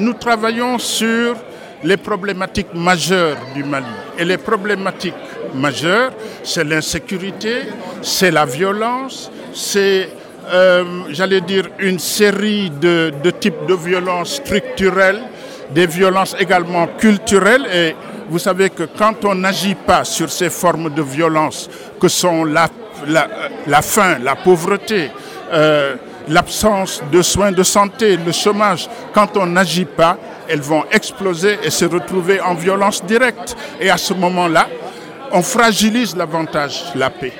nous travaillons sur les problématiques majeures du Mali. Et les problématiques majeures, c'est l'insécurité, c'est la violence, c'est, euh, j'allais dire, une série de, types de violences structurelles, des violences également culturelles. Et vous savez que quand on n'agit pas sur ces formes de violence, que sont la faim, la pauvreté, euh, l'absence de soins de santé, le chômage, quand on n'agit pas, elles vont exploser et se retrouver en violence directe. Et à ce moment-là, on fragilise davantage la paix.